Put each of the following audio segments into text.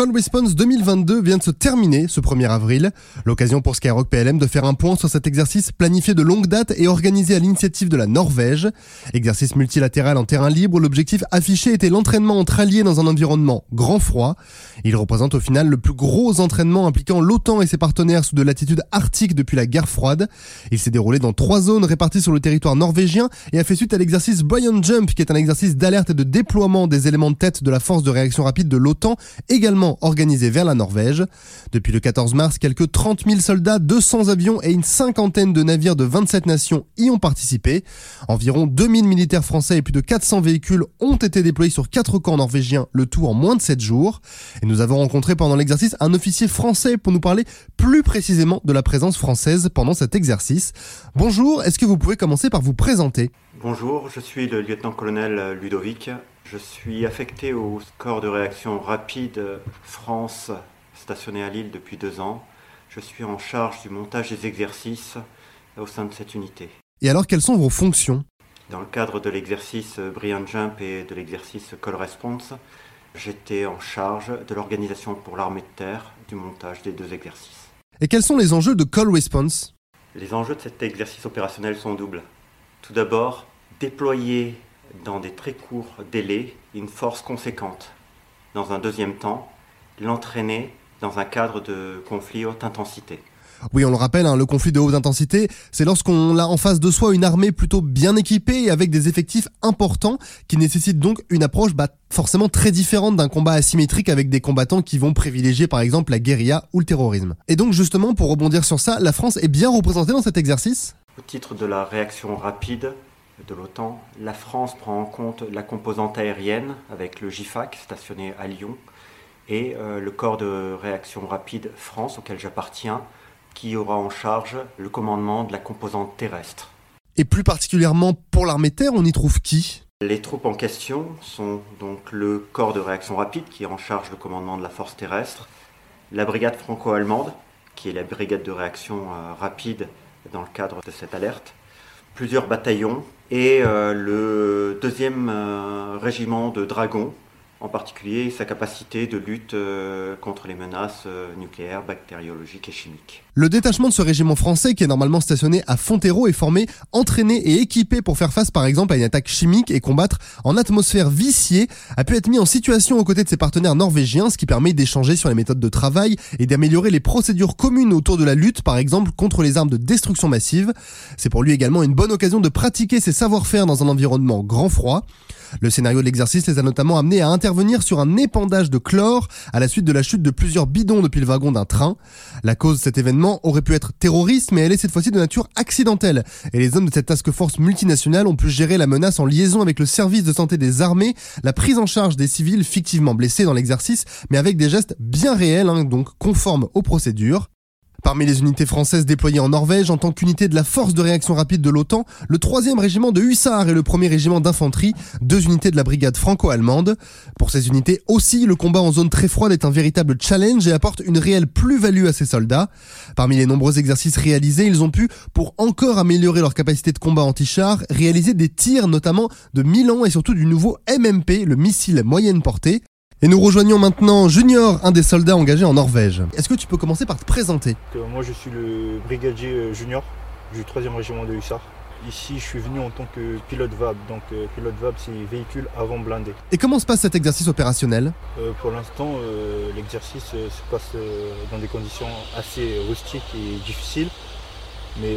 Call Response 2022 vient de se terminer ce 1er avril. L'occasion pour Skyrock PLM de faire un point sur cet exercice planifié de longue date et organisé à l'initiative de la Norvège. Exercice multilatéral en terrain libre, l'objectif affiché était l'entraînement entre alliés dans un environnement grand froid. Il représente au final le plus gros entraînement impliquant l'OTAN et ses partenaires sous de latitude arctique depuis la guerre froide. Il s'est déroulé dans trois zones réparties sur le territoire norvégien et a fait suite à l'exercice Buoyant Jump qui est un exercice d'alerte et de déploiement des éléments de tête de la force de réaction rapide de l'OTAN, également organisé vers la Norvège. Depuis le 14 mars, quelques 30 000 soldats, 200 avions et une cinquantaine de navires de 27 nations y ont participé. Environ 2000 militaires français et plus de 400 véhicules ont été déployés sur quatre camps norvégiens, le tout en moins de 7 jours. Et nous avons rencontré pendant l'exercice un officier français pour nous parler plus précisément de la présence française pendant cet exercice. Bonjour, est-ce que vous pouvez commencer par vous présenter? Bonjour, je suis le lieutenant-colonel Ludovic. Je suis affecté au corps de réaction rapide France stationné à Lille depuis deux ans. Je suis en charge du montage des exercices au sein de cette unité. Et alors, quelles sont vos fonctions? Dans le cadre de l'exercice Brilliant Jump et de l'exercice Call Response, j'étais en charge de l'organisation pour l'armée de terre du montage des deux exercices. Et quels sont les enjeux de Call Response? Les enjeux de cet exercice opérationnel sont doubles. Tout d'abord, déployer dans des très courts délais une force conséquente. Dans un deuxième temps, l'entraîner dans un cadre de conflit haute intensité. Oui, on le rappelle, hein, le conflit de haute intensité, c'est lorsqu'on a en face de soi une armée plutôt bien équipée et avec des effectifs importants qui nécessitent donc une approche bah, forcément très différente d'un combat asymétrique avec des combattants qui vont privilégier par exemple la guérilla ou le terrorisme. Et donc justement, pour rebondir sur ça, la France est bien représentée dans cet exercice? Au titre de la réaction rapide, de l'OTAN, la France prend en compte la composante aérienne avec le GIFAC stationné à Lyon et euh, le corps de réaction rapide France auquel j'appartiens qui aura en charge le commandement de la composante terrestre. Et plus particulièrement pour l'armée terre, on y trouve qui? Les troupes en question sont donc le corps de réaction rapide qui est en charge le commandement de la force terrestre, la brigade franco-allemande qui est la brigade de réaction euh, rapide dans le cadre de cette alerte, plusieurs bataillons et euh, le deuxième euh, régiment de dragons, en particulier sa capacité de lutte euh, contre les menaces nucléaires, bactériologiques et chimiques. Le détachement de ce régiment français, qui est normalement stationné à Fontero, est formé, entraîné et équipé pour faire face par exemple à une attaque chimique et combattre en atmosphère viciée, a pu être mis en situation aux côtés de ses partenaires norvégiens, ce qui permet d'échanger sur les méthodes de travail et d'améliorer les procédures communes autour de la lutte, par exemple contre les armes de destruction massive. C'est pour lui également une bonne occasion de pratiquer ses savoir-faire dans un environnement grand froid. Le scénario de l'exercice les a notamment amenés à intervenir sur un épandage de chlore à la suite de la chute de plusieurs bidons depuis le wagon d'un train. La cause de cet événement aurait pu être terroriste, mais elle est cette fois-ci de nature accidentelle. Et les hommes de cette task force multinationale ont pu gérer la menace en liaison avec le service de santé des armées, la prise en charge des civils fictivement blessés dans l'exercice, mais avec des gestes bien réels, hein, donc conformes aux procédures. Parmi les unités françaises déployées en Norvège en tant qu'unité de la force de réaction rapide de l'OTAN, le 3e régiment de hussards et le 1er régiment d'infanterie, deux unités de la brigade franco-allemande. Pour ces unités aussi, le combat en zone très froide est un véritable challenge et apporte une réelle plus-value à ces soldats. Parmi les nombreux exercices réalisés, ils ont pu, pour encore améliorer leur capacité de combat anti-char, réaliser des tirs notamment de Milan et surtout du nouveau MMP, le missile moyenne portée. Et nous rejoignons maintenant Junior, un des soldats engagés en Norvège. Est-ce que tu peux commencer par te présenter? Moi je suis le brigadier euh, junior du 3e régiment de Hussards. Ici je suis venu en tant que pilote VAB, donc euh, pilote VAB c'est véhicule avant blindé. Et comment se passe cet exercice opérationnel? Euh, Pour l'instant l'exercice se passe dans des conditions assez rustiques et difficiles. Mais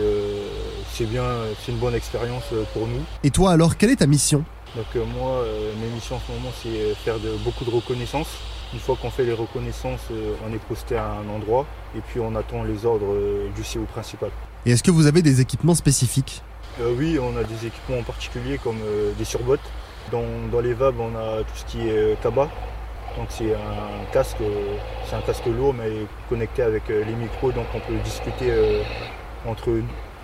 c'est bien, c'est une bonne expérience pour nous. Et toi alors, quelle est ta mission? Donc euh, moi, euh, mes missions en ce moment, c'est euh, faire de, beaucoup de reconnaissances. Une fois qu'on fait les reconnaissances, on est posté à un endroit et puis on attend les ordres du CEO principal. Et est-ce que vous avez des équipements spécifiques? Oui, on a des équipements en particulier comme des surbottes. Dans, les VAB, on a tout ce qui est cabas. Donc c'est un casque, c'est un casque lourd mais connecté avec les micros, donc on peut discuter entre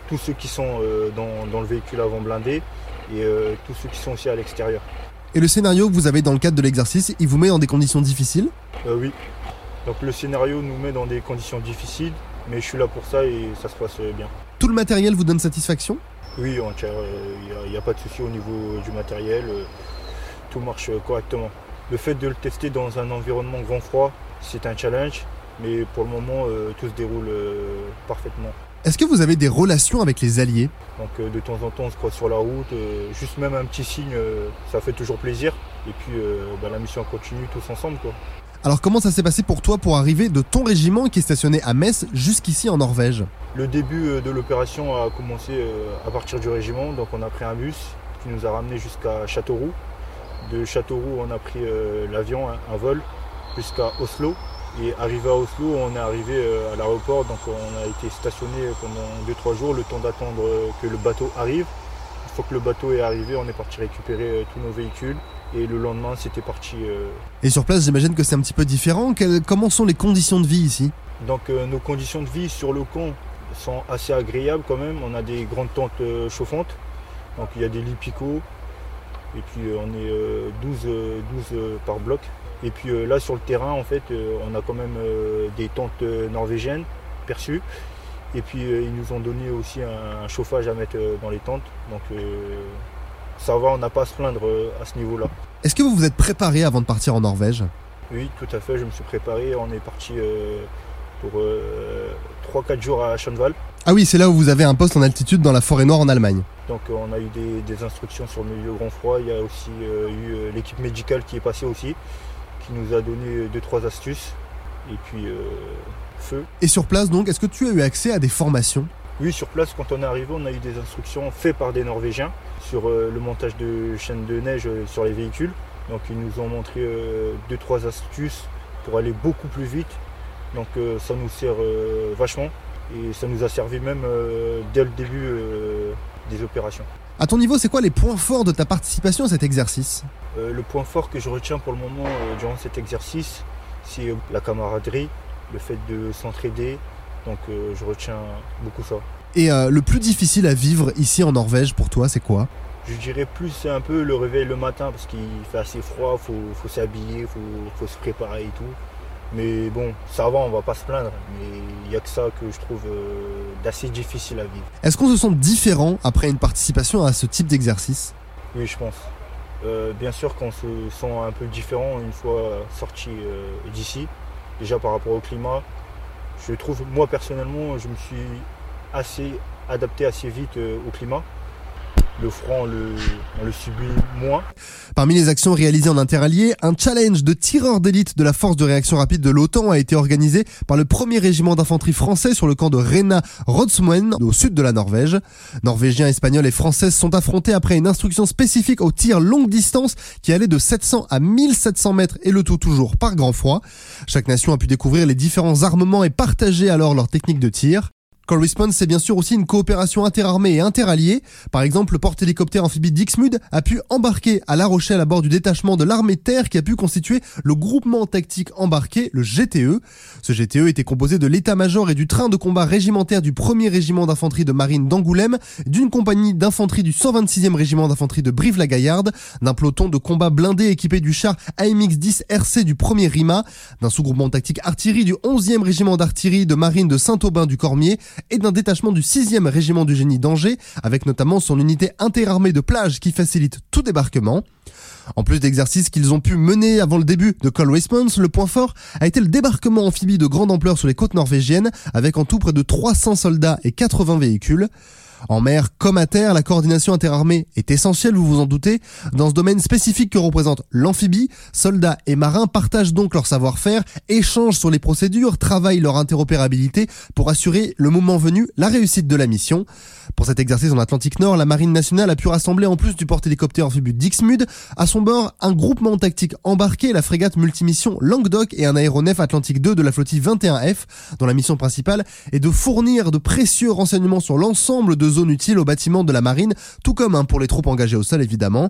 tous ceux qui sont dans, dans le véhicule avant blindé et euh, tous ceux qui sont aussi à l'extérieur. Et le scénario que vous avez dans le cadre de l'exercice, il vous met dans des conditions difficiles? Euh, Oui. Donc le scénario nous met dans des conditions difficiles, mais je suis là pour ça et ça se passe bien. Tout le matériel vous donne satisfaction? Oui, il n'y a, pas de souci au niveau du matériel, euh, tout marche correctement. Le fait de le tester dans un environnement grand froid, c'est un challenge, mais pour le moment, tout se déroule parfaitement. Est-ce que vous avez des relations avec les alliés Donc de temps en temps on se croise sur la route, juste même un petit signe, ça fait toujours plaisir. Et puis bah, la mission continue tous ensemble. Quoi. Alors comment ça s'est passé pour toi pour arriver de ton régiment qui est stationné à Metz jusqu'ici en Norvège? Le début euh, de l'opération a commencé euh, à partir du régiment, donc on a pris un bus qui nous a ramené jusqu'à Châteauroux. De Châteauroux on a pris euh, l'avion, un vol, jusqu'à Oslo. Et arrivé à Oslo, on est arrivé à l'aéroport, donc on a été stationné pendant 2-3 jours, le temps d'attendre que le bateau arrive. Une fois que le bateau est arrivé, on est parti récupérer tous nos véhicules. Et le lendemain, c'était parti. Euh, et sur place, j'imagine que c'est un petit peu différent. comment sont les conditions de vie ici? Donc, euh, nos conditions de vie sur le camp sont assez agréables quand même. On a des grandes tentes euh, chauffantes. Donc, il y a des lits picots. Et puis, on est 12, 12 par bloc. Et puis là, sur le terrain, en fait, on a quand même des tentes norvégiennes perçues. Et puis, ils nous ont donné aussi un, chauffage à mettre dans les tentes. Donc, ça va, on n'a pas à se plaindre euh, à ce niveau-là. Est-ce que vous vous êtes préparé avant de partir en Norvège? Oui, tout à fait, je me suis préparé. On est parti euh, pour 3-4 euh, jours à Schönwald. Ah oui, c'est là où vous avez un poste en altitude dans la forêt noire en Allemagne. Donc on a eu des, instructions sur le milieu grand froid. Il y a aussi eu l'équipe médicale qui est passée aussi, qui nous a donné 2-3 astuces. Et puis feu. Et sur place donc, est-ce que tu as eu accès à des formations? Oui, sur place, quand on est arrivé, on a eu des instructions faites par des Norvégiens sur euh, le montage de chaînes de neige euh, sur les véhicules. Donc ils nous ont montré 2-3 euh, astuces pour aller beaucoup plus vite. Donc ça nous sert vachement et ça nous a servi même dès le début des opérations. À ton niveau, c'est quoi les points forts de ta participation à cet exercice Le point fort que je retiens pour le moment durant cet exercice, c'est la camaraderie, le fait de s'entraider. Donc je retiens beaucoup ça. Et euh, le plus difficile à vivre ici en Norvège pour toi, c'est quoi? Je dirais plus c'est un peu le réveil le matin parce qu'il fait assez froid, faut, faut s'habiller, faut, faut se préparer et tout. Mais bon, ça va, on va pas se plaindre. Mais il n'y a que ça que je trouve euh, d'assez difficile à vivre. Est-ce qu'on se sent différent après une participation à ce type d'exercice? Oui, je pense. Euh, bien sûr qu'on se sent un peu différent une fois sorti d'ici. Déjà par rapport au climat, je trouve, moi personnellement, je me suis assez adapté assez vite euh, au climat. Le froid, on le, le, subit moins. Parmi les actions réalisées en interallié, un challenge de tireurs d'élite de la force de réaction rapide de l'OTAN a été organisé par le premier régiment d'infanterie français sur le camp de Rena Rodsmoen, au sud de la Norvège. Norvégiens, Espagnols et Français sont affrontés après une instruction spécifique au tir longue distance qui allait de 700 à 1700 mètres et le tout toujours par grand froid. Chaque nation a pu découvrir les différents armements et partager alors leurs techniques de tir. Call Response, c'est bien sûr aussi une coopération interarmée et interalliée. Par exemple, le porte-hélicoptère amphibie Dixmude a pu embarquer à La Rochelle à bord du détachement de l'armée terre qui a pu constituer le groupement tactique embarqué, le GTE. Ce GTE était composé de l'état-major et du train de combat régimentaire du 1er régiment d'infanterie de marine d'Angoulême, d'une compagnie d'infanterie du 126e régiment d'infanterie de Brive-la-Gaillarde, d'un peloton de combat blindé équipé du char AMX-10 RC du 1er RIMA, d'un sous-groupement tactique artillerie du 11e régiment d'artillerie de marine de Saint-Aubin du Cormier et d'un détachement du 6e régiment du génie d'Angers, avec notamment son unité interarmée de plage qui facilite tout débarquement. En plus d'exercices qu'ils ont pu mener avant le début de Call Response, le point fort a été le débarquement amphibie de grande ampleur sur les côtes norvégiennes, avec en tout près de 300 soldats et 80 véhicules. En mer comme à terre, la coordination interarmée est essentielle, vous vous en doutez. Dans ce domaine spécifique que représente l'amphibie, soldats et marins partagent donc leur savoir-faire, échangent sur les procédures, travaillent leur interopérabilité pour assurer le moment venu la réussite de la mission. Pour cet exercice en Atlantique Nord, la Marine nationale a pu rassembler en plus du porte-hélicoptère amphibie Dixmude, à son bord un groupement tactique embarqué, la frégate multimission Languedoc et un aéronef Atlantique 2 de la flottille 21F, dont la mission principale est de fournir de précieux renseignements sur l'ensemble de zones utiles aux bâtiments de la marine, tout comme hein, pour les troupes engagées au sol évidemment.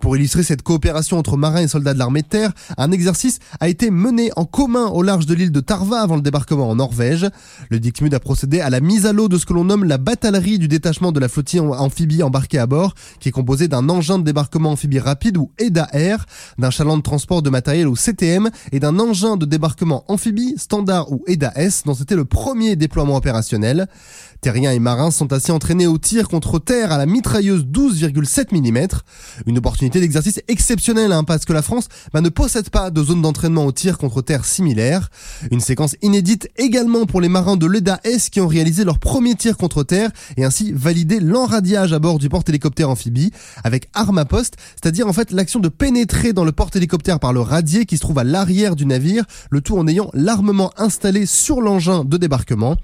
Pour illustrer cette coopération entre marins et soldats de l'armée de terre, un exercice a été mené en commun au large de l'île de Tarva avant le débarquement en Norvège. Le Dixmude a procédé à la mise à l'eau de ce que l'on nomme la bataillerie du détachement de la flottille amphibie embarquée à bord, qui est composé d'un engin de débarquement amphibie rapide ou EDA-R, d'un chaland de transport de matériel ou CTM et d'un engin de débarquement amphibie standard ou EDA-S dont c'était le premier déploiement opérationnel. Terriens et marins sont assez entraînés au tir contre terre à la mitrailleuse 12,7 mm. Une opportunité d'exercice exceptionnelle hein, parce que la France bah, ne possède pas de zone d'entraînement au tir contre terre similaire. Une séquence inédite également pour les marins de l'EDA S qui ont réalisé leur premier tir contre terre et ainsi validé l'enradiage à bord du porte-hélicoptère amphibie avec arme à poste, c'est-à-dire en fait l'action de pénétrer dans le porte-hélicoptère par le radier qui se trouve à l'arrière du navire, le tout en ayant l'armement installé sur l'engin de débarquement.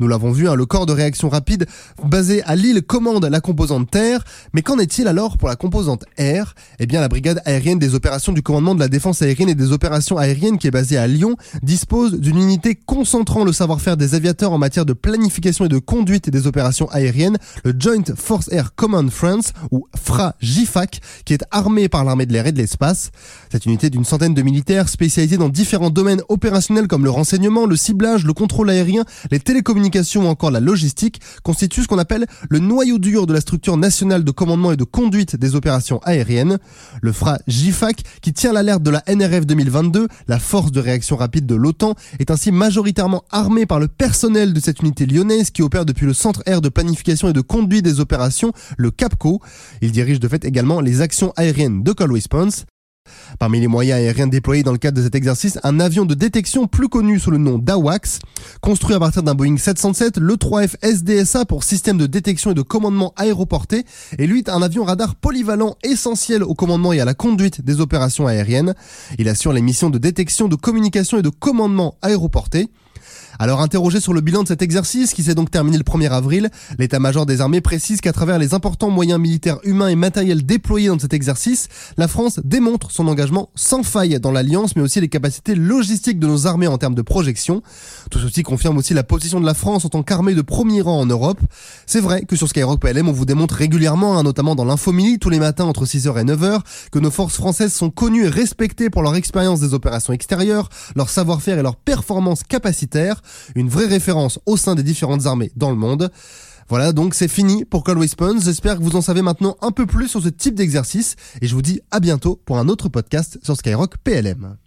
Nous l'avons vu, hein, le corps de réaction rapide basé à Lille commande la composante terre, mais qu'en est-il alors pour la composante air? Eh bien la brigade aérienne des opérations du commandement de la défense aérienne et des opérations aériennes qui est basée à Lyon dispose d'une unité concentrant le savoir-faire des aviateurs en matière de planification et de conduite des opérations aériennes, le Joint Force Air Command France ou FRA-JIFAC, qui est armé par l'armée de l'air et de l'espace. Cette unité d'une centaine de militaires spécialisés dans différents domaines opérationnels comme le renseignement, le ciblage, le contrôle aérien, les télécommunications ou encore la logistique constitue ce qu'on appelle le noyau dur de la structure nationale de commandement et de conduite des opérations aériennes. Le FRA JIFAC, qui tient l'alerte de la NRF 2022, la force de réaction rapide de l'OTAN, est ainsi majoritairement armé par le personnel de cette unité lyonnaise qui opère depuis le centre air de planification et de conduite des opérations, le CAPCO. Il dirige de fait également les actions aériennes de Call Response. Parmi les moyens aériens déployés dans le cadre de cet exercice, un avion de détection plus connu sous le nom d'AWACS, construit à partir d'un Boeing 707, le 3F SDSA pour système de détection et de commandement aéroporté, et lui un avion radar polyvalent essentiel au commandement et à la conduite des opérations aériennes. Il assure les missions de détection, de communication et de commandement aéroporté. Alors interrogé sur le bilan de cet exercice qui s'est donc terminé le 1er avril, l'état-major des armées précise qu'à travers les importants moyens militaires humains et matériels déployés dans cet exercice, la France démontre son engagement sans faille dans l'alliance mais aussi les capacités logistiques de nos armées en termes de projection. Tout ceci confirme aussi la position de la France en tant qu'armée de premier rang en Europe. C'est vrai que sur Skyrock PLM on vous démontre régulièrement, hein, notamment dans l'infomili tous les matins entre 6h et 9h, que nos forces françaises sont connues et respectées pour leur expérience des opérations extérieures, leur savoir-faire et leur performance capacitaire une vraie référence au sein des différentes armées dans le monde. Voilà, donc c'est fini pour Call Response. J'espère que vous en savez maintenant un peu plus sur ce type d'exercice et je vous dis à bientôt pour un autre podcast sur Skyrock PLM.